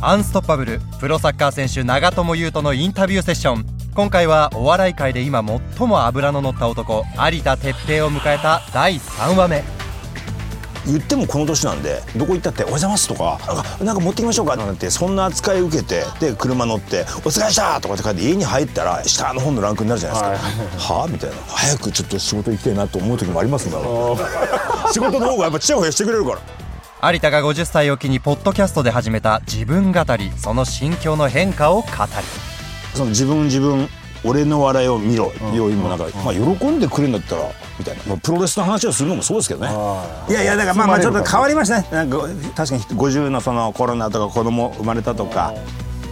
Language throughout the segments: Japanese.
アンストッパブルプロサッカー選手長友佑都のインタビューセッション。今回はお笑い界で今最も脂の乗った男有田哲平を迎えた第3話目。言ってもこの年なんでどこ行ったって「おはようございます」とか「なんか持ってきましょうか」なんてそんな扱い受けてで車乗って「お疲れした!」とかって帰って家に入ったら下の方のランクになるじゃないですか「はあ?」みたいな。早くちょっと仕事行きたいなと思う時もありますんだ仕事の方がやっぱちやほやしてくれるから有田が50歳を機にポッドキャストで始めた自分語りその心境の変化を語り。その自分自分俺の笑いを見ろ要因もなんか、まあ、喜んでくれるんだったらみたいな、まあ、プロレスの話をするのもそうですけどね。いやいやだからまあまあちょっと変わりましたね。なんか確かに50のそのコロナとか子供生まれたとか。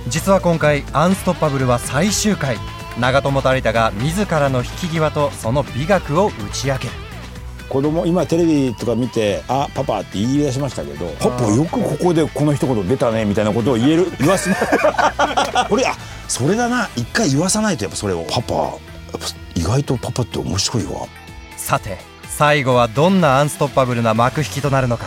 実は今回「アンストッパブル」は最終回。長友と有田が自らの引き際とその美学を打ち明ける子供今テレビとか見て「あパパ」って言い出しましたけど「パパよくここでこの一言出たね」みたいなことを言える 言わす。俺あそれだな。一回言わさないとやっぱそれを「パパやっぱ意外とパパって面白いわ」さて最後はどんなアンストッパブルな幕引きとなるのか。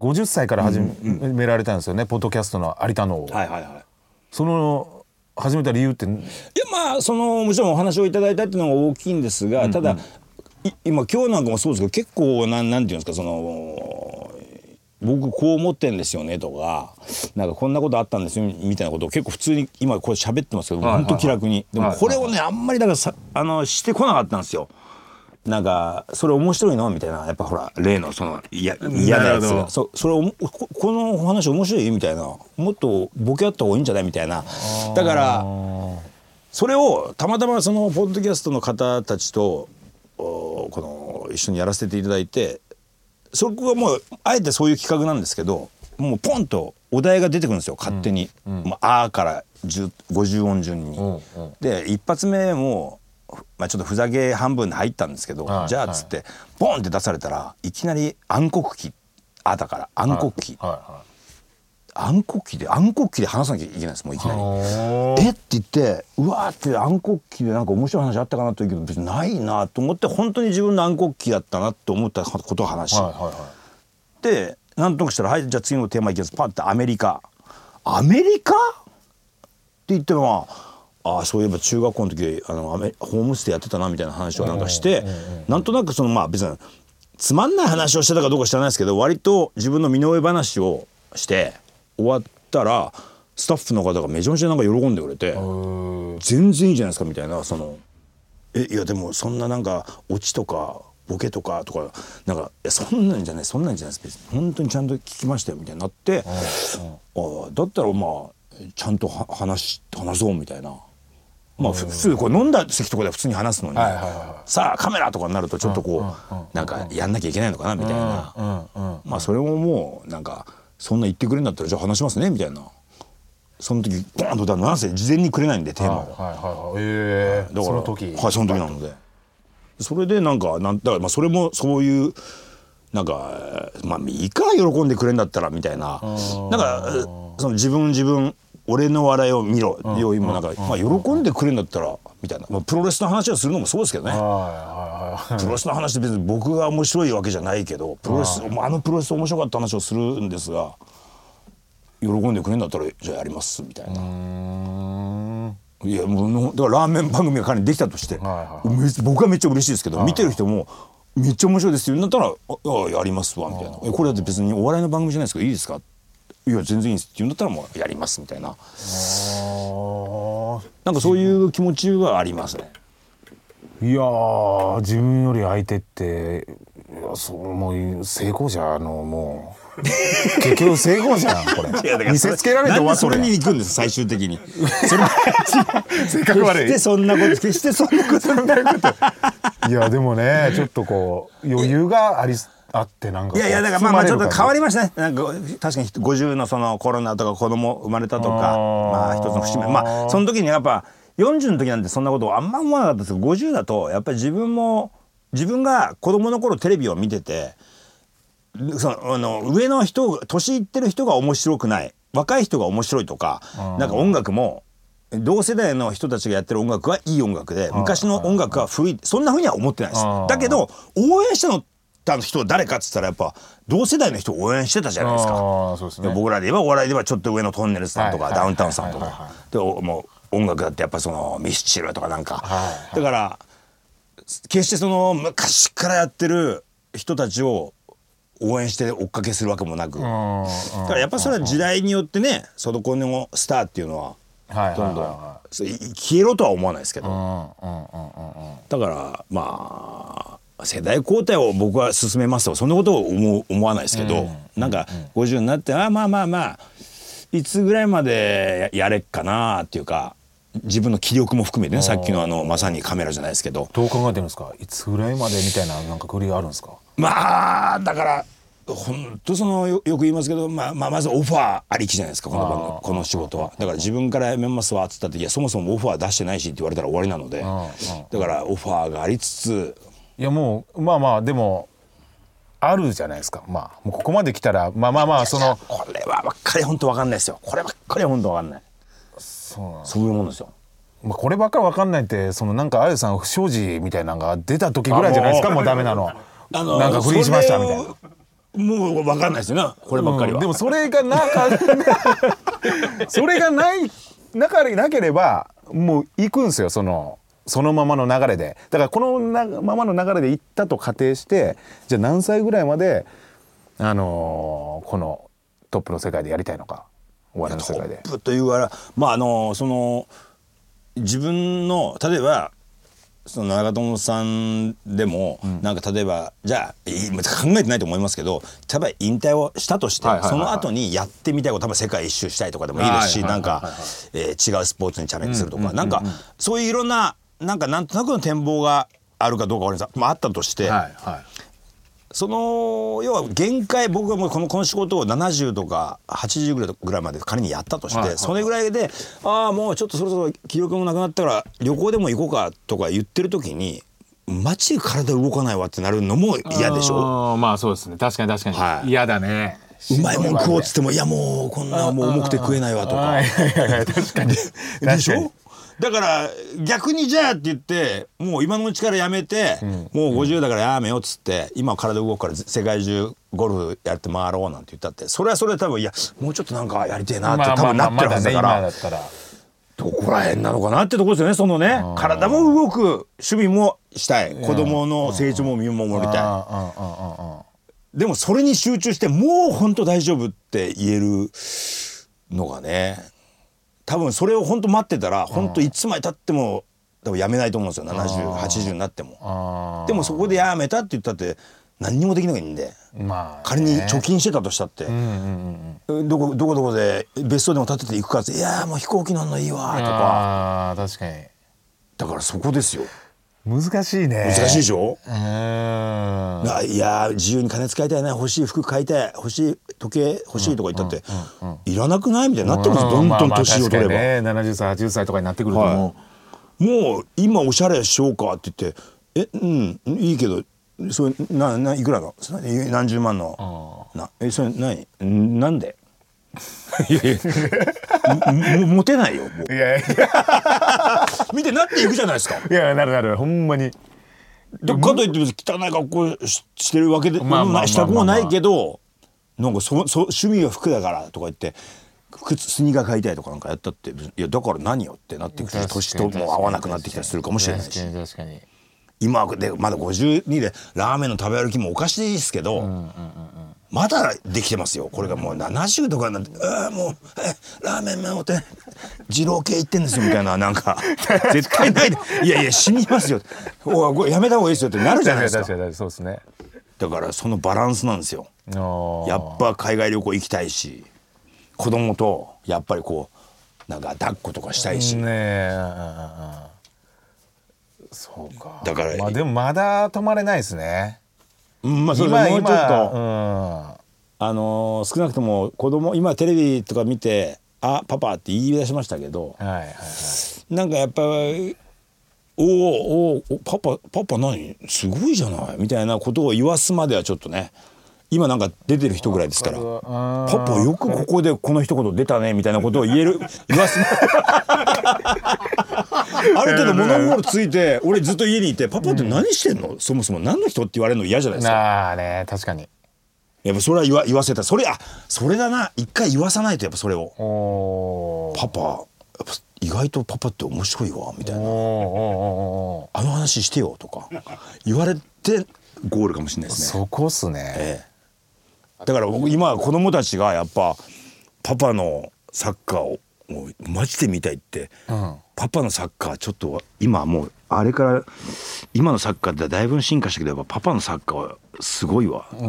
50歳から始められたんですよね、ポッドキャストの有田の、はいはいはい。その始めた理由って？いやまあそのもちろんお話をいただいたっていうのが大きいんですが、ただい今今日なんかもそうですけど結構なんなんていうんですかその僕こう思ってんですよねとかなんかこんなことあったんですよみたいなことを結構普通に今これ喋ってますけど、はいはい本当気楽に。でもこれをねあんまりだからさあのしてこなかったんですよ。なんかそれ面白いの？みたいなやっぱほら例のその嫌嫌なやつが。そそれをここのお話面白い？みたいな。もっとボケあった方がいいんじゃない？みたいな。だからそれをたまたまそのポッドキャストの方たちとおこの一緒にやらせていただいてそこはもうあえてそういう企画なんですけどもうポンとお題が出てくるんですよ勝手に「まあ、あーから10 50音順に。で一発目も、まあ、ちょっとふざけ半分で入ったんですけど、はいじゃあっつってポンって出されたらいきなり暗黒期あだから暗黒期、はいは暗黒期で暗黒期で話さなきゃいけないですもういきなり。いえって言ってうわーって暗黒期でなんか面白い話あったかなというけど別にないなと思って本当に自分の暗黒期だったなと思ったことを話。し、はいはいはでなんとなくしたら「はいじゃあ次のテーマいきます」パッてアメリカ。アメリカ？って言ってまああそういえば中学校の時あのホームステイやってたなみたいな話をなんかしてなんとなくそのまあ別につまんない話をしてたかどうか知らないですけど割と自分の身の上話をして終わったらスタッフの方がめちゃめちゃなんか喜んでくれて全然いいじゃないですかみたいなそのえいやでもそんななんかオチとかボケとかとかなんかいやそんなんじゃないそんなんじゃないです。別に本当にちゃんと聞きましたよみたいになってああだったらまあちゃんとは話し話そうみたいな。まあ、ふ普通こう飲んだ席とかでは普通に話すのに、さあカメラとかになるとちょっとこうなんかやんなきゃいけないのかなみたいな、まあそれももうなんかそんな言ってくれるんだったらじゃあ話しますねみたいな。その時ボーンとなんせ事前にくれないんでテーマを。はいはいはい。ええだからその時。はいその時なので。それでなんかなんだからまあそれもそういうなんかまあいいか喜んでくれんだったらみたいな。なんかその自分自分俺の笑いを見ろ。要因もなんかまあ喜んでくれんだったらみたいな、まあ、プロレスの話をするのもそうですけどね。はいはいはいプロレスの話って別に僕が面白いわけじゃないけどプロレスあのプロレス面白かった話をするんですが喜んでくれんだったらじゃあやりますみたいな。いやもうだからラーメン番組が仮にできたとして、はいめ僕はめっちゃ嬉しいですけど、見てる人もめっちゃ面白いですよ。だったら「ああやりますわ」みたいな「えこれだって別にお笑いの番組じゃないですけどいいですか?」いや全然いいですって言うんだったらもうやりますみたいななんかそういう気持ちはありますね。いやー自分より相手っていやそうもう成功者のもう結局成功じゃんこれ 見せつけられて終わそれに行くんです最終的に。それ性格悪決してそんなこと決してそんなことない。いやでもねちょっとこう余裕がありあってなんかいやいやだからまあまあちょっと変わりまましたね。なんか確かに50のそのコロナとか子供生まれたとかまあ一つの節目。まあその時にやっぱ40の時なんてそんなことあんま思わなかったですけど50だとやっぱり自分も自分が子供の頃テレビを見ててそのあの上の人年いってる人が面白くない。若い人が面白いとかなんか音楽も同世代の人たちがやってる音楽はいい音楽で昔の音楽は古いそんなふうには思ってないです。だけど応援したのた人誰かっつったらやっぱ同世代の人を応援してたじゃないですか。そうですね。で僕らで言えばお笑いではちょっと上のトンネルズさんとかはいダウンタウンさんとはいはいはかでおもう音楽だってやっぱそのミスチルとかなんか。はいだから決してその昔からやってる人たちを応援して追っかけするわけもなく。だからやっぱそれは時代によってねそのこのスターっていうのははいはいどんどん消えろとは思わないですけど。だからまあ世代交代を僕は進めますとそんなことを思う思わないですけど、なんか50になってあまあまあまあいつぐらいまでややれっかなっていうか自分の気力も含めてねさっきのあのまさにカメラじゃないですけど。どう考えてるんですか？いつぐらいまでみたいななんかクリあるんですか？まあだから本当そのよよく言いますけど、まあ、まあまずオファーありきじゃないですかこのこの仕事は。だから自分から辞めますわっつったっていやそもそもオファー出してないしって言われたら終わりなので。だからオファーがありつついやもうまあまあでもあるじゃないですか。まあもうここまで来たらまあまあまあそのこれはばっかり本当わかんないですよ。こればっかりは本当わかんない。そうなんそういうもんですよ。まあ、こればっかりわかんないってそのなんかあゆさん不祥事みたいなのが出た時ぐらいじゃないですか？あもうダメなの。あのなんか不倫しましたみたいな。もうわかんないですよね。こればっかりは、うんでもそれがなか それがないなかなければもう行くんですよ。そのそのままの流れでだからこのなままの流れで行ったと仮定してじゃあ何歳ぐらいまであのーこのトップの世界でやりたいのかお笑いの世界で。トップというまああのその自分の例えばその長友さんでも、なんか例えばじゃあ考えてないと思いますけど例えば引退をしたとして、その後にやってみたいこと多分世界一周したいとかでもいいですし、はなんか、えー違うスポーツにチャレンジするとか、なんかそういういろんななんかなんとなくの展望があるかどうかわかりません。まああったとして、はいはい。その要は限界僕がもうこのこの仕事を70とか80ぐらいぐらいまで仮にやったとして、はいはい。それぐらいでああもうちょっとそろそろ気力もなくなったから旅行でも行こうかとか言ってる時にマジで体動かないわってなるのも嫌でしょ？まあそうですね。確かに確かに、はい。嫌だね。うまいもん食おうっつってもいやもうこんなもう重くて食えないわとか。確かに。でしょ？だから逆にじゃあって言ってもう今のうちからやめて、もう50だからやめようっつって今体動くから世界中ゴルフやって回ろうなんて言ったってそれはそれで多分いやもうちょっとなんかやりてえなって多分なってるはずだかまら。どこら辺なのかなってとこですよねそのね。体も動く趣味もしたい。子供の成長も見守りたい。でもそれに集中してもう本当大丈夫って言えるのがね多分それを本当待ってたら本当いつまでたっても多分やめないと思うんですよ。7080になっても。あでもそこでやめたって言ったって何にもできないんでーまあ仮に貯金してたとしたって、うんうんうんどこどこどこで別荘でも建てて行くかって「いやーもう飛行機乗んのいいわ」とか。ああ確かに。だからそこですよ。難しいね。難しいでしょ？うーん。あいやー自由に金使いたいな欲しい服買いたい欲しい時計欲しいとか言ったって、いらなくないみたいになってます、どんどん年を取れば、ね70歳80歳とかになってくるとももう今おしゃれしようかって言って「えうんいいけどそれなないくらの何十万のなえそれ何んなんで?」いやいやももモテないよもうういやい見てなっていくじゃないですか。やいやなるなるほんまにでかといって別に汚い格好ししてるわけで、まあしたくもないけどなんかそそ趣味は服だからとか言って靴スニーカー買いたいとかなんかやったっていやだから何よってなっていくし年とも合わなくなってきたりするかもしれないし。今でまだ52でラーメンの食べ歩きもおかしいですけど、まだできてますよ。これがもう70とかになって「ああもうえラーメンもって。二郎系行ってんですよ」みたいななんか。絶対ないで「いやいや死にますよ」おやめた方がいいですよ」ってなるじゃないですか。そうですねだからそのバランスなんですよ。やっぱ海外旅行行きたいし子供とやっぱりこうなんか抱っことかしたいし、ねそうか。だからまあでもまだ止まれないですね。うんまあそれ今もうちょっと。今あのー少なくとも子供今テレビとか見て「あパパ」って言い出しましたけどうんはいはいはい。なんかやっぱ「おーおパパパパ何？すごいじゃない」みたいなことを言わすまではちょっとね今なんか出てる人ぐらいですから「パパよくここでこの一言出たね」みたいなことを言える 言わす ある程度物心ついて俺ずっと家にいて「パパって何してんの、そもそも。何の人?」って言われるの？嫌じゃないですか。なあね確かに。やっぱそれは言わ言わせた。それあそれだな。一回言わさないとやっぱそれを。おー「パパやっぱ意外とパパって面白いわ」みたいな。おーおーおーお「あの話してよ」とか言われてゴールかもしれないーですね。そこっすね。ええ。だから僕今子供たちがやっぱパパのサッカーをもうマジで見たいって、うん。パパのサッカーちょっと今もうあれから今のサッカーってだいぶ進化したけどやっぱパパのサッカーはすごいわって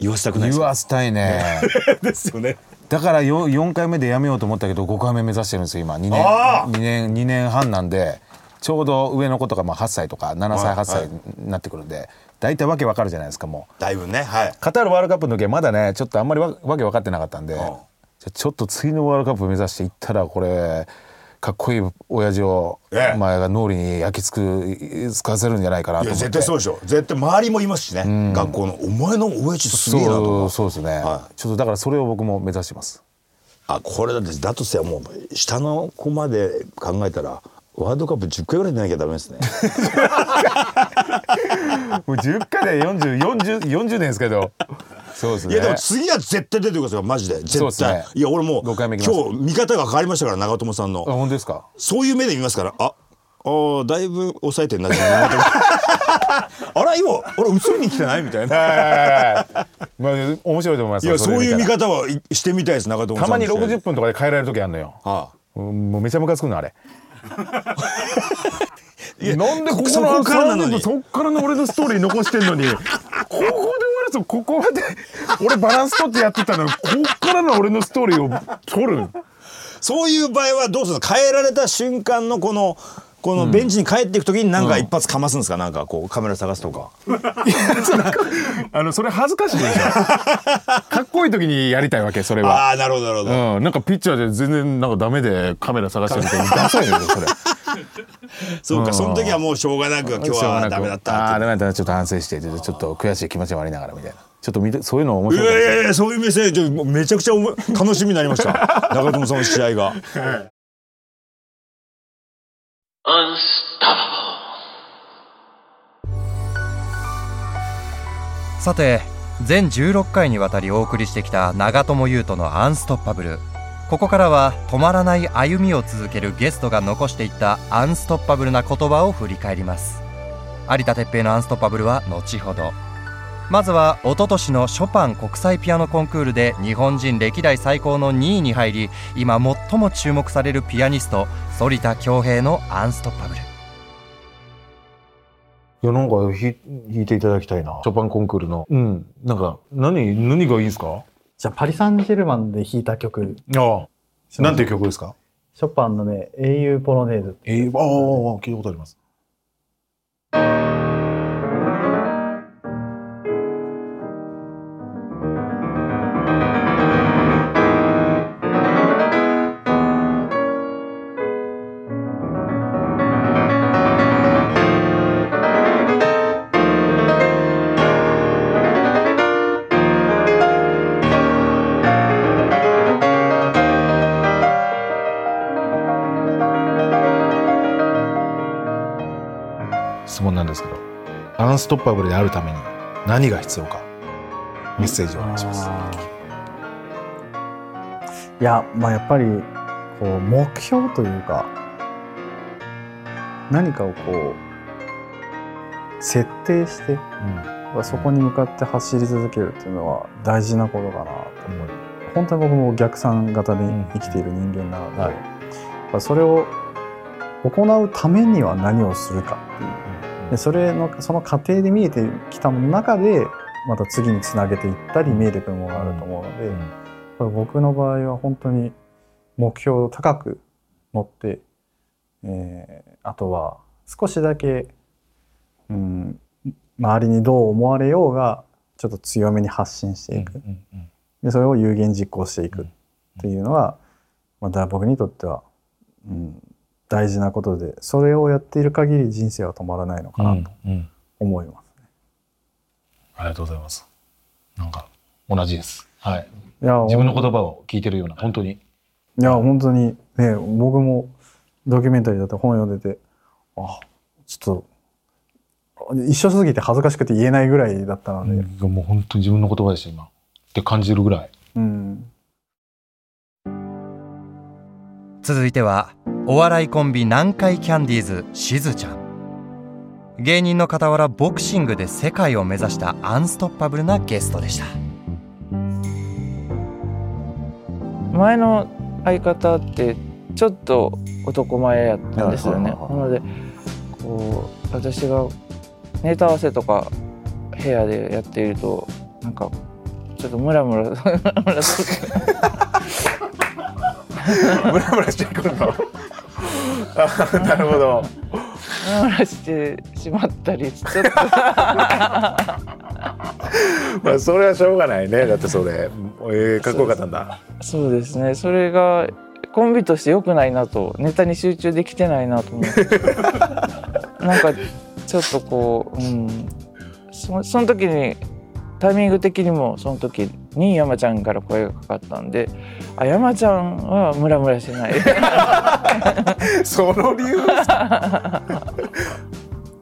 言わせたくないですか言わせたいね。ですよね。だから 4, 4回目でやめようと思ったけど5回目目指してるんですよ今。2年あー。2年2年半なんでちょうど上の子とかまあ8歳とか7歳はい8歳になってくるんで大体わけわかるじゃないですかもう。だいぶねはい。カタールワールドカップの時はまだねちょっとあんまりわわけ分かってなかったんで、じゃあちょっと次のワールドカップ目指していったらこれかっこいい親父を、ええ。まあ、脳裏に焼き付くつかせるんじゃないかなといや思って。絶対そうでしょ。絶対周りもいますしね、学校の「お前の親父すげえな」そうとかそうですね、はちょっとだからそれを僕も目指してます。あこれだってだとしたらもう下の子まで考えたらワールドカップ10回ぐらい出なきゃダメですね。もう10回で 40, 40, 40年ですけどそうですね。いやでも次は絶対出てくださいマジで。絶対、ね。いや俺もう5回今日見方が変わりましたから長友さんの。あ本当ですかそういう目で見ますからああーだいぶ抑えてんな自分のことあら今俺映りに来てないみたいな。まあ面白いと思いますいやそういう見方方はいしてみたいです長友さん。たまにの試合60分とかで変えられる時あるのよ。はうんもうめちゃムカつくのあれ なんでここそこからなのに。そっからの俺のストーリー残してんのに。ここで終わらずここまで。俺バランス取ってやってたのにこっからの俺のストーリーを取る。そういう場合はどうするの？変えられた瞬間のこのこのベンチに帰っていく時になんか一発かますんですか、なんかこうカメラ探すとか。あのそれ恥ずかしいでしょ。かっこいい時にやりたいわけそれは。ああなるほどなるほど、うん、なんかピッチャーで全然なんかダメでカメラ探してるみたいにダサいのよそれ そうかその時はもうしょうがなく今日はダメだったって。ああーダメだった。なちょっと反省してちょっと悔しい気持ちもありながらみたいな。ちょっと見てそういうの面い白いいやいやいやそういうメッセージもうめちゃくちゃおも楽しみになりました。長友さんの試合が。Unstoppable. さて全16回にわたりお送りしてきた長友佑都の「アンストッパブル」ここからは止まらない歩みを続けるゲストが残していったアンストッパブルな言葉を振り返ります。有田哲平の「アンストッパブル」は後ほど。まずは一昨年のショパン国際ピアノコンクールで日本人歴代最高の2位に入り今最も注目されるピアニスト反田恭平の「アンストッパブル」いやなんかひ弾いていただきたいな。ショパンコンクールの。うん。なんか何何がいいんですか？じゃあパリ・サンジェルマンで弾いた曲。ああ。なんていう曲ですか？ショパンのね「英雄ポロネーズえー、ああ聞いたことありますストッパブルであるために何が必要か。メッセージをお願いします。いやまあやっぱりこう目標というか何かをこう設定して、そこに向かって走り続けるっていうのは大事なことかなと思い本当に僕も逆算型で生きている人間なので、はい。やっぱそれを行うためには何をするかっていうでそれのその過程で見えてきた中でまた次につなげていったり見えてくるものがあると思うので、うん。これ僕の場合は本当に目標を高く持って、えーあとは少しだけ、うん、周りにどう思われようがちょっと強めに発信していく、でそれを有言実行していくっていうのは、まあ、だ僕にとっては、うん、大事なことでそれをやっている限り人生は止まらないのかなとうん思います。ありがとうございますなんか同じです。はい。いや自分の言葉を聞いてるような本当に。いや本当にね僕もドキュメンタリーだって本読んでてあちょっと一緒すぎて恥ずかしくて言えないぐらいだったので、もう本当に自分の言葉でした今。って感じるぐらい。うん、続いてはお笑いコンビ南海キャンディーズしずちゃん。芸人の傍らボクシングで世界を目指したアンストッパブルなゲストでした。前の相方ってちょっと男前やったんですよね。なのでこう私がネタ合わせとか部屋でやっているとなんかちょっとムラムラ ムラムラムラムラしてくるの。あなるほど。ムラムラしてしまったりちょっと まあそれはしょうがないね。だってそれ、えー、かっこよかったんだ。そうですねそれがコンビとして良くないなとネタに集中できてないなと思って なんかちょっとこう、うん、そその時にタイミング的にもその時に山ちゃんから声がかかったんであ山ちゃんはムラムラしない。その理由。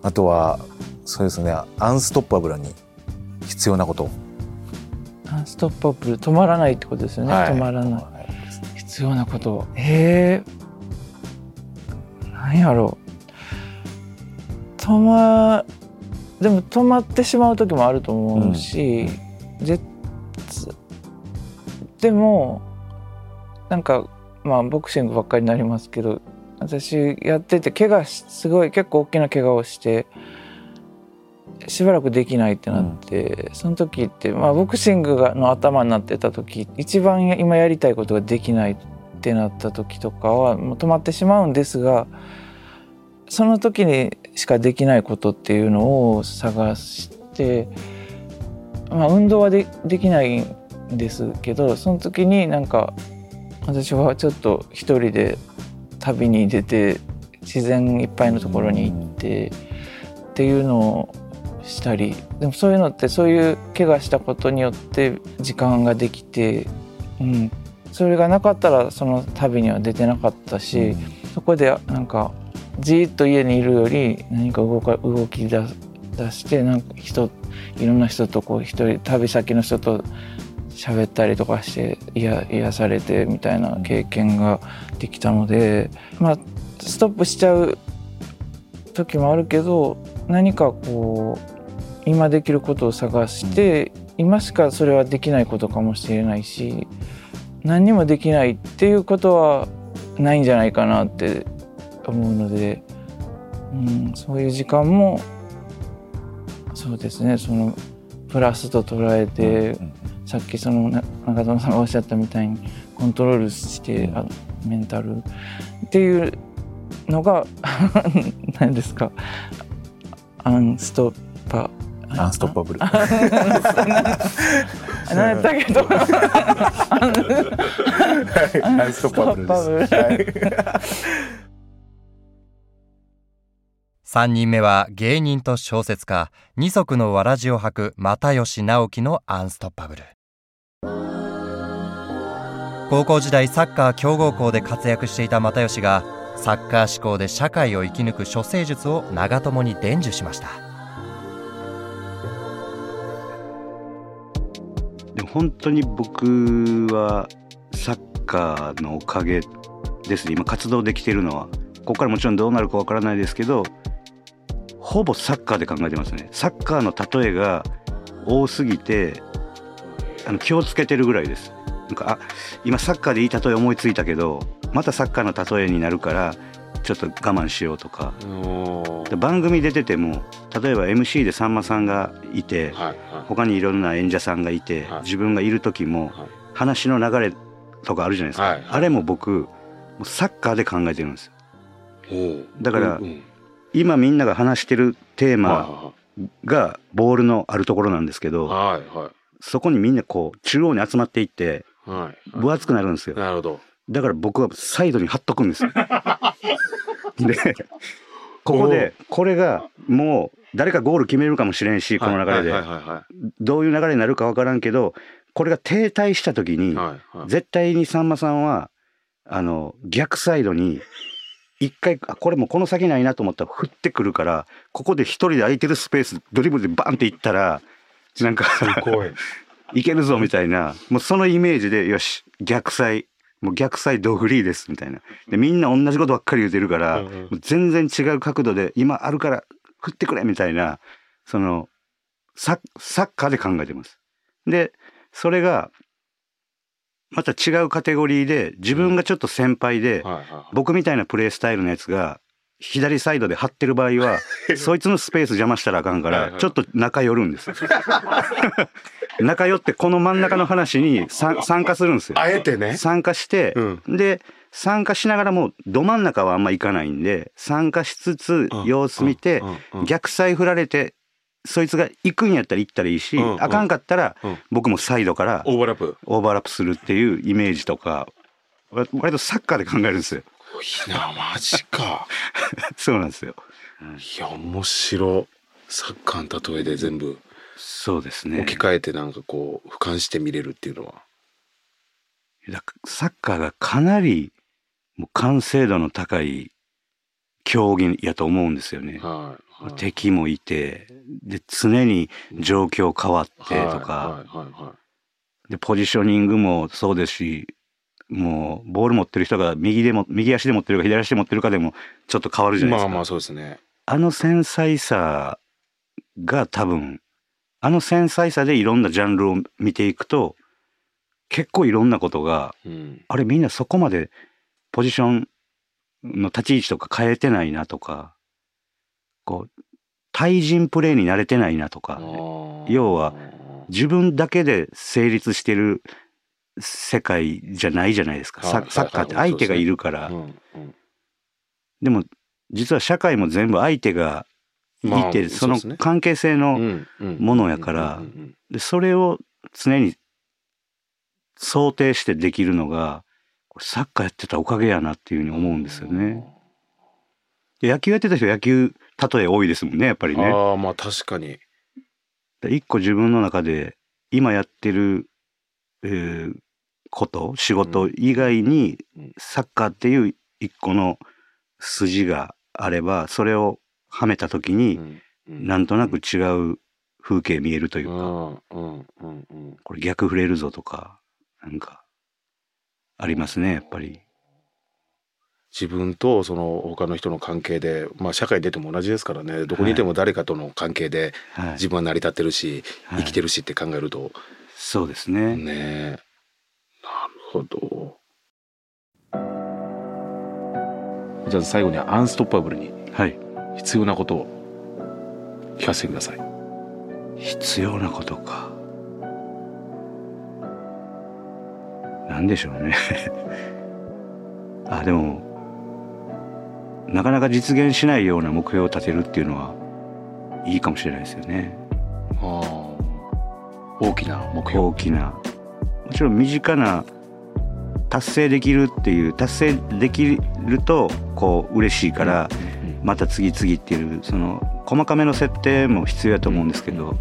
あとはそうですね。アンストッパブルに必要なこと。アンストッパブル止まらないってことですよね、止まらない。必要なこと。えー、何やろう。止までも止まってしまう時もあると思うし、絶でもなんかまあボクシングばっかりになりますけど私やってて怪我しすごい結構大きな怪我をしてしばらくできないってなって、その時って、まあ、ボクシングがの頭になってた時一番や今やりたいことができないってなった時とかはもう止まってしまうんですがその時にしかできないことっていうのを探して、まあ、運動はでできないんですけどその時になんか私はちょっと一人で旅に出て自然いっぱいのところに行ってっていうのをしたりでもそういうのってそういう怪我したことによって時間ができて、うん、それがなかったらその旅には出てなかったし、そこでなんかじっと家にいるより何か動か動き出出してなんか人いろんな人とこう一人旅先の人と喋ったりとかして癒癒されてみたいな経験ができたのでまあストップしちゃう時もあるけど何かこう今できることを探して今しかそれはできないことかもしれないし何にもできないっていうことはないんじゃないかなって思うので、うん、そういう時間もそうですねそのプラスと捉えて、さっきそのな中園さんがおっしゃったみたいにコントロールして、あメンタル。っていうのが 何ですか？アンストッパアンストッパブル。何やったけど。アンストッパブルです。3人目は芸人と小説家。二足のわらじを履く又吉直樹のアンストッパブル。高校時代サッカー強豪校で活躍していた又吉がサッカー志向で社会を生き抜く処世術を長友に伝授しました。でも本当に僕はサッカーのおかげですね。今活動できてるのはここからもちろんどうなるかわからないですけどほぼサッカーで考えてますね。サッカーの例えが多すぎてあの気をつけてるぐらいです。なんかあ今サッカーでいい例え思いついたけどまたサッカーの例えになるからちょっと我慢しようとか。で番組出てても例えば MC でさんまさんがいて、はい他にいろんな演者さんがいて、はい。自分がいる時も、はい。話の流れとかあるじゃないですか、はいあれも僕サッカーで考えてるんですはいだからうんうん今みんなが話してるテーマはがボールのあるところなんですけど、いはいはい。そこにみんなこう中央に集まっていって分厚くなるんですよ。なるほど。だから僕はサイドに貼っとくんですよ。でここでこれがもう誰かゴール決めるかもしれんしこの流れで。どういう流れになるか分からんけどこれが停滞した時に絶対にさんまさんはあの逆サイドに一回あこれもうこの先ないなと思ったら振ってくるからここで一人で空いてるスペースドリブルでバンっていったらなんかすごい。いけるぞみたいな。もうそのイメージでよし逆サイもう逆サイドフリーですみたいな。でみんな同じことばっかり言ってるから、うんうん。全然違う角度で今あるから振ってくれみたいなそのサッサッカーで考えてます。でそれがまた違うカテゴリーで自分がちょっと先輩で、僕みたいなプレースタイルのやつが左サイドで張ってる場合は そいつのスペース邪魔したらあかんからちょっと仲寄るんですよ。仲寄ってこの真ん中の話にさ参加するんですよ。あえてね。参加して、うん。で参加しながらもど真ん中はあんま行かないんで参加しつつうん。様子見て、逆サイ振られてそいつが行くんやったら行ったらいいし、うんうん。あかんかったらうん。僕もサイドからオーバーラップ。オーバーラップするっていうイメージとかわ割とサッカーで考えるんですよ。いいなマジか。そうなんですよ。いや面白サッカーの例えで全部。そうですね。置き換えてなんかこう俯瞰して見れるっていうのは。だサッカーがかなりもう完成度の高い競技やと思うんですよね。はいはい敵もいてで常に状況変わってとか、でポジショニングもそうですしもうボール持ってる人が右でも右足で持ってるか左足で持ってるかでもちょっと変わるじゃないですか。まあまあそうですね。あの繊細さが多分あの繊細さでいろんなジャンルを見ていくと結構いろんなことがうん。あれみんなそこまでポジションの立ち位置とか変えてないなとかこう対人プレーに慣れてないなとか要は自分だけで成立してる世界じゃないじゃないですか。サはいサッカーって相手がいるから。うんうん。でも実は社会も全部相手がいまあてその関係性のものやからでそれを常に想定してできるのがサッカーやってたおかげやなっていうふうに思うんですよね。で野球やってた人野球例え多いですもんねやっぱりね。ああまあ確かに。で一個自分の中で今やってる、えーこと仕事以外にうん。サッカーっていう一個の筋があればそれをはめた時になんとなく違う風景見えるというか、これ逆触れるぞとかなんかありますねやっぱり。自分とその他の人の関係でまあ社会出ても同じですからねどこにいても誰かとの関係ではい、自分は成り立ってるしはい生きてるしって考えるとそうですね。ねえなるほどじゃあ最後にアンストッパブルにはい。必要なことを聞かせてください必要なことか。なんでしょうね。あ、でも、なかなか実現しないような目標を立てるっていうのはいいかもしれないですよね。ああ大きな目標。大きな。もちろん身近な達成できるっていう、達成できると、こう、嬉しいから、また次々っていう、その、細かめの設定も必要やと思うんですけど、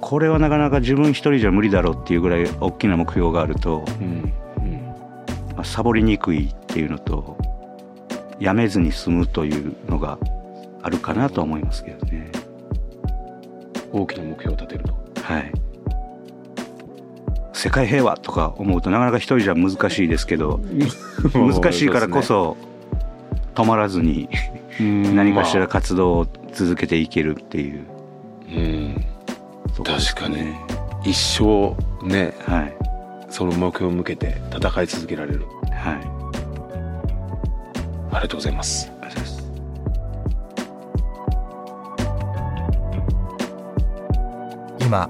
これはなかなか自分一人じゃ無理だろうっていうぐらい大きな目標があると、サボりにくいっていうのとやめずに済むというのがあるかなとは思いますけどね。大きな目標を立てると。はい。世界平和とか思うとなかなか一人じゃ難しいですけど 難しいからこそ止まらずに何かしら活動を続けていけるっていう。うん。確かに。一生ねはい。その目標を向けて戦い続けられる。はいありがとうございます。今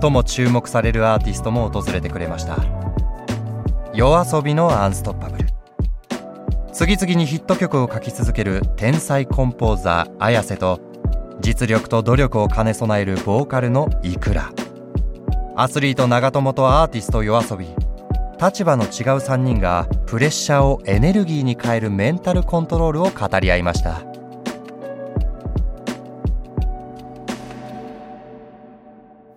最も注目されるアーティストも訪れてくれました。夜遊びのアンストッパブル。次々にヒット曲を書き続ける天才コンポーザー綾瀬と実力と努力を兼ね備えるボーカルのイクラアスリート長友とアーティスト夜遊び。立場の違う3人がプレッシャーをエネルギーに変えるメンタルコントロールを語り合いました。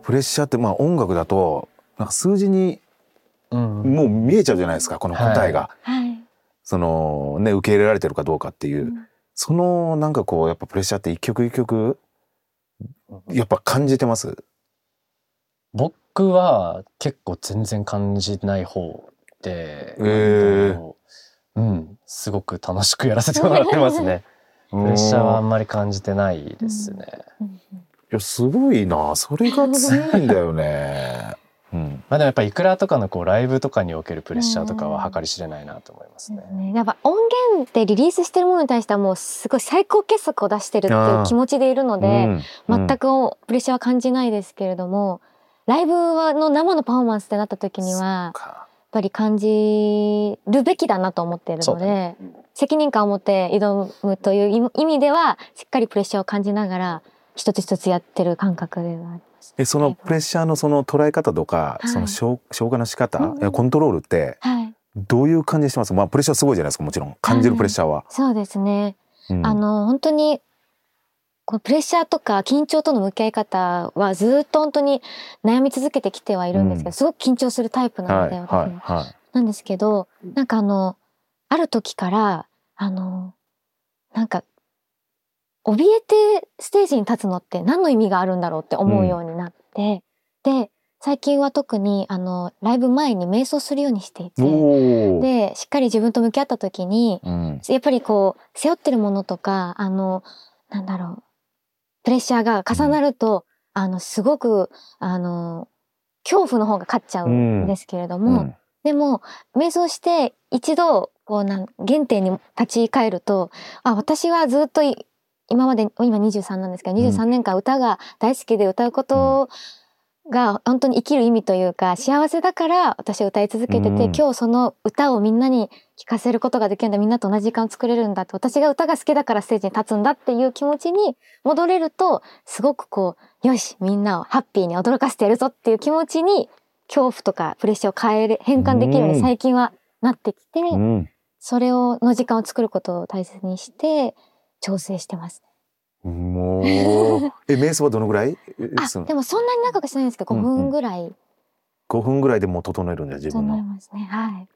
プレッシャーってまあ音楽だとなんか数字にもう見えちゃうじゃないですか、この答えが、はい、そのね受け入れられてるかどうかっていう、うん、そのなんかこうやっぱプレッシャーって一曲一曲やっぱ感じてます僕は結構全然感じない方で、へー。うん、すごく楽しくやらせてもらってますね。プレッシャーはあんまり感じてないですね。いやすごいな。それが強いんだよね。うん、まあでもやっぱいくらとかのこうライブとかにおけるプレッシャーとかは計り知れないなと思いますね。ね、やっぱ音源でリリースしてるものに対してはもうすごい最高傑作を出してるっていう気持ちでいるので、全くプレッシャーは感じないですけれども、ライブはの生のパフォーマンスってなった時にはやっぱり感じるべきだなと思っているので、責任感を持って挑むという意味ではしっかりプレッシャーを感じながら一つ一つやってる感覚ではあります。えそのプレッシャーのその捉え方とか、はい。その消消化の仕方、うんコントロールってはい、どういう感じにしてます？まあプレッシャーすごいじゃないですかもちろん。感じるプレッシャーは。そうですね。うん。あの本当にこのプレッシャーとか緊張との向き合い方はずっと本当に悩み続けてきてはいるんですけど、うんすごく緊張するタイプなので、はい私もはいはい。なんですけどなんかあのある時からあのなんか怯えてステージに立つのって何の意味があるんだろうって思うようになって、で最近は特にあのライブ前に瞑想するようにしていて。でしっかり自分と向き合った時にうんやっぱりこう背負ってるものとかあのなんだろうプレッシャーが重なると、あのすごくあの恐怖の方が勝っちゃうんですけれども、うん。でも瞑想して一度こうなん原点に立ち返るとあ私はずっとい今まで今23なんですけど23年間歌が大好きで歌うことが本当に生きる意味というか幸せだから私は歌い続けてて、うん。今日その歌をみんなに聴かせることができるんだみんなと同じ時間を作れるんだって私が歌が好きだからステージに立つんだっていう気持ちに戻れるとすごくこうよしみんなをハッピーに驚かせてやるぞっていう気持ちに恐怖とかプレッシャーを変える変換できるよううんに最近はなってきて、うんそれをの時間を作ることを大切にして調整してます。もうえ瞑想はどのぐらい？あでもそんなに長くしてないんですけど5分ぐらい5分ぐらいでもう整えるんだ自分の。整いますね。はい。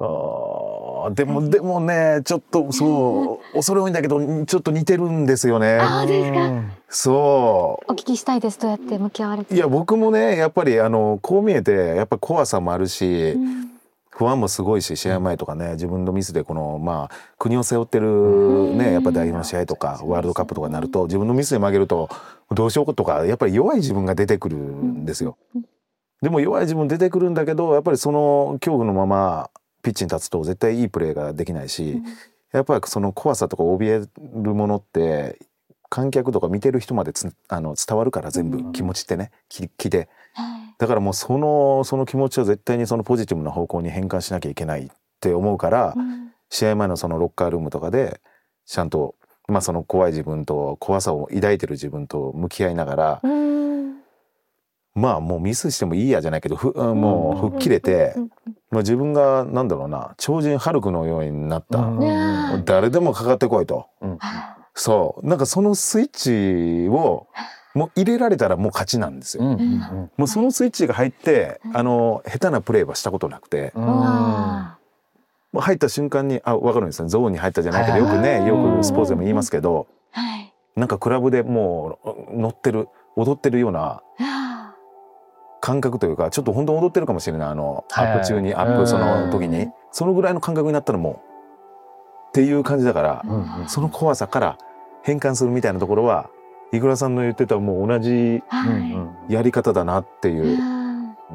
あーでもでもねちょっとそう恐れ多いんだけどちょっと似てるんですよね。ああですか？そお聞きしたいです。どうやって向き合われて。ういや僕もねやっぱりあのこう見えてやっぱ怖さもあるし、うん不安もすごいし試合前とかね自分のミスでこのまあ国を背負ってるねやっぱ代表の試合とかワールドカップとかになると自分のミスで曲げるとどうしようとかやっぱり弱い自分が出てくるんですよ。でも弱い自分出てくるんだけどやっぱりその恐怖のままピッチに立つと絶対いいプレーができないし、やっぱりその怖さとか怯えるものって観客とか見てる人までつあの伝わるから全部気持ちってね気気で。はい。だからもうそのその気持ちを絶対にそのポジティブな方向に変換しなきゃいけないって思うから、うん。試合前のそのロッカールームとかでちゃんと、まあ、その怖い自分と怖さを抱いてる自分と向き合いながら、うん。まあもうミスしてもいいやじゃないけどふもう吹っ切れて、うんまあ、自分がなんだろうな超人ハルクのようになった、うん誰でもかかってこいと。うん。そう。なんかそのスイッチをもう入れられたらもう勝ちなんですよ。うんうんもうそのスイッチが入ってあの下手なプレーはしたことなくて、もう入った瞬間にあ分かるんですよ。ゾーンに入ったじゃないけどよくねよくスポーツでも言いますけどーはい。なんかクラブでもう乗ってる踊ってるようなあ感覚というかちょっと本当に踊ってるかもしれない。あのアはい。ップ中にアップその時に。そのぐらいの感覚になったらもうっていう感じだからうんうんその怖さから変換するみたいなところは井倉さんの言ってたもう同じやり方だなっていう。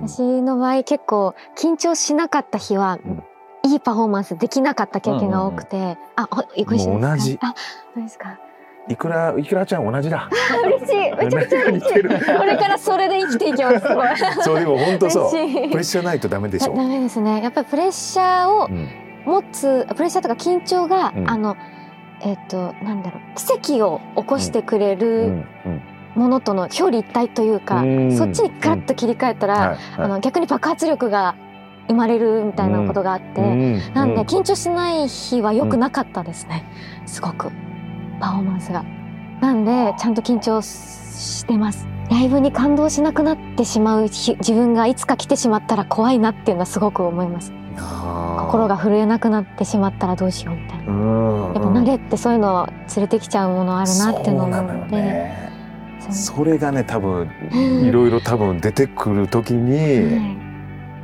私の場合結構緊張しなかった日は、うん。いいパフォーマンスできなかった経験が多くて、あ、ほご一緒ですか？もう同じ。あ、そうですか。いくらいくらちゃん同じだ。嬉しい。めちゃくちゃ嬉しい。これからそれで生きていきます。そうでも本当そう。プレッシャーないとダメでしょ。ダメですね。やっぱりプレッシャーをうん持つ、プレッシャーとか緊張が、うんあの、えっ、と、なんだろう、奇跡を起こしてくれうるんうんものとの表裏一体というか、うんそっちにガラッと切り替えたら、はいあの逆に爆発力が生まれるみたいなことがあって、うんなんでうん緊張しない日は良くなかったですね、すごくパフォーマンスが。なんでちゃんと緊張してます。ライブに感動しなくなってしまう日自分がいつか来てしまったら怖いなっていうのはすごく思います。心が震えなくなってしまったらどうしようみたいな。やっぱ慣れってそういうの連れてきちゃうものあるなっていうのを思うのでそれがね多分 いろいろ多分出てくる時に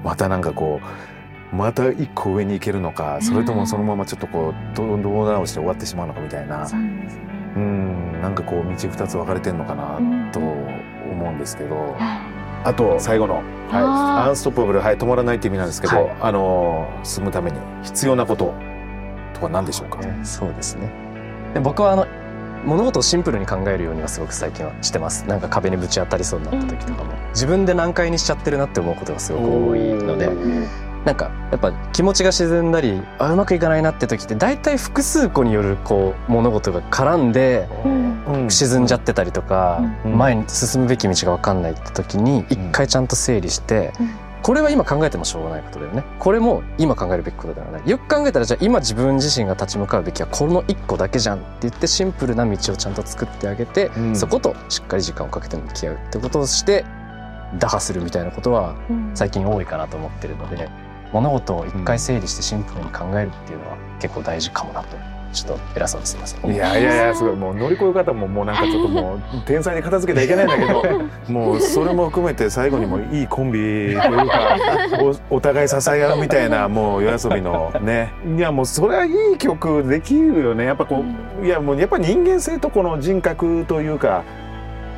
またなんかこうまた一個上に行けるのかそれともそのままちょっとこうどんどん直して終わってしまうのかみたいな。うん。なんかこう道二つ分かれてんのかなと思うんですけど。あと最後の、はい、アンストッパブル、はい、止まらないって意味なんですけど、はい、あの進むために必要なこととは何でしょうか？そうですね。で僕はあの物事をシンプルに考えるようにはすごく最近はしてます。なんか壁にぶち当たりそうになった時とかも、自分で難解にしちゃってるなって思うことがすごく多いのでなんかやっぱ気持ちが沈んだりあうまくいかないなって時って大体複数個によるこう物事が絡んで沈んじゃってたりとか、前に進むべき道が分かんないって時に一回ちゃんと整理して、これは今考えてもしょうがないことだよね。これも今考えるべきことではないよく考えたらじゃあ今自分自身が立ち向かうべきはこの一個だけじゃんって言ってシンプルな道をちゃんと作ってあげて、うん、そことしっかり時間をかけて向き合うってことをして打破するみたいなことは最近多いかなと思ってるので、物事を一回整理してシンプルに考えるっていうのは結構大事かもなと。ちょっと偉そうですみません。いやいやいやすごい。もう乗り越え方ももうなんかちょっともう天才に片付けてはいけないんだけど もうそれも含めて最後にもいいコンビというかおお互い支え合うみたいなもう夜遊びのね。いやもうそれはいい曲できるよね。やっぱこういやもうやっぱ人間性とこの人格というか。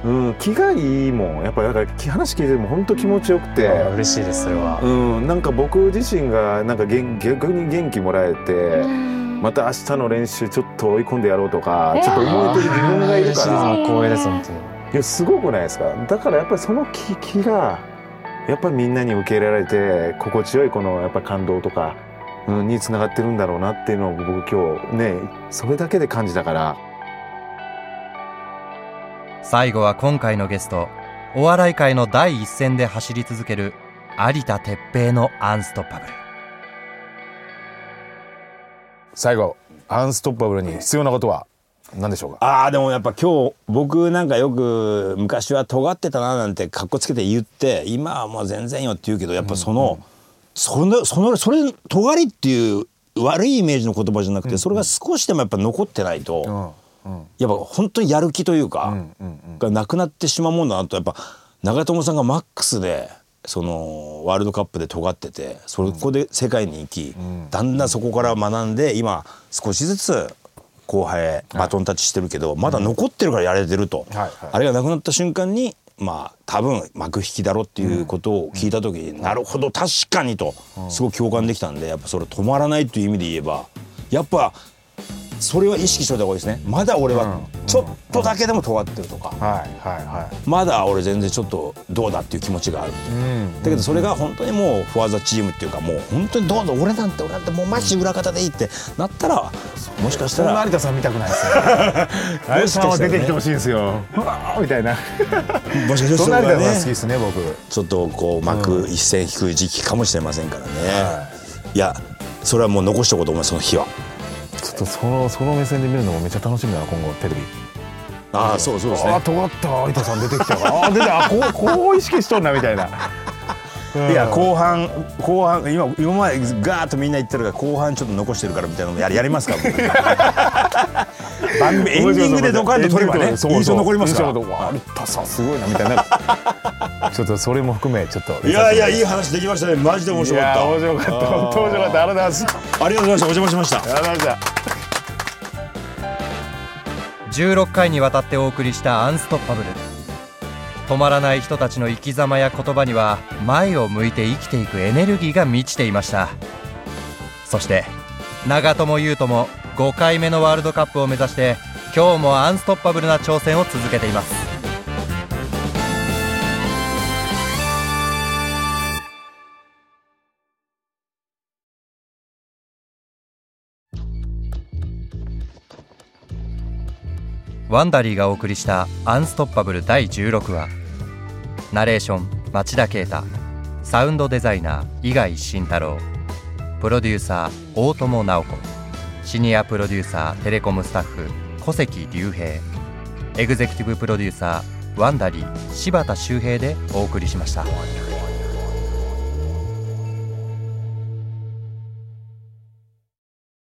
うん、気がいいもんやっぱだから話聞いても本当気持ちよくて。嬉しいですそれは、うん、なんか僕自身がなんか逆に元気もらえて。また明日の練習ちょっと追い込んでやろうとか、ちょっと思えてる自分がいるから。光栄です本当に。いやすごくないですか？だからやっぱりその気気がやっぱりみんなに受け入れられて心地よいこのやっぱ感動とか、うん、につながってるんだろうなっていうのを僕今日ねそれだけで感じたから最後は今回のゲストお笑い界の第一線で走り続ける有田哲平のアンストッパブル。最後アンストッパブルに必要なことは何でしょうか？ああでもやっぱ今日僕なんかよく昔は尖ってたななんてかっこつけて言って今はもう全然よって言うけどやっぱその、うんうん、そのそのそれ尖りっていう悪いイメージの言葉じゃなくて、それが少しでもやっぱ残ってないと、うん、やっぱ本当にやる気というか、がなくなってしまうもんだなとやっぱ長友さんがマックスでそのワールドカップで尖っててそこで世界に行き、だんだんそこから学んで今少しずつ後輩へバトンタッチしてるけど、まだ残ってるからやれてると、あれがなくなった瞬間にまあ多分幕引きだろっていうことを聞いた時に、なるほど確かにとすごく共感できたんでやっぱそれ止まらないという意味で言えばやっぱそれは意識しといた方がいいですね。まだ俺はちょっとだけでも尖ってるとか、まだ俺全然ちょっとどうだっていう気持ちがある、だけどそれが本当にもうフォアザチームっていうかもう本当にどうぞ俺なんて俺なんてもうマジ裏方でいいってなったらもしかしたら有田さん見たくないですよ。有田さんは出てきてほしいんですよ。みたいな。もしかしたら有田さん好きですね僕。ちょっとこう幕一線引く時期かもしれませんからね、い。やそれはもう残しておこうと思いますその日は。ちょっとそのその目線で見るのもめっちゃ楽しみだな今後テレビ。ああそうそうですね。あ尖った有田さん出てきたああ出たあこう こう意識しとんなみたいな。いや後半後半今今までガーッとみんな言ってるから後半ちょっと残してるからみたいなのややりますか番組エンディングでドカンと取ればね印象残りますから。有田さんすごいなみたいな。ちょっとそれも含めちょっといやいやいい話できましたね。マジで面白かった。面白かった。本当面白かったありがとうございます。ありがとうございました。お邪魔しましたありがとうございました。16回にわたってお送りした「アンストッパブル」止まらない人たちの生き様や言葉には前を向いて生きていくエネルギーが満ちていました。そして長友佑都も5回目のワールドカップを目指して今日もアンストッパブルな挑戦を続けています。Wondery がお送りした「 Unstoppable」第16話。ナレーション町田啓太。サウンドデザイナー伊貝慎太郎。プロデューサー大友直子シニアプロデューサーテレコムスタッフ小関隆平エグゼクティブプロデューサー Wondery 柴田修平でお送りしました。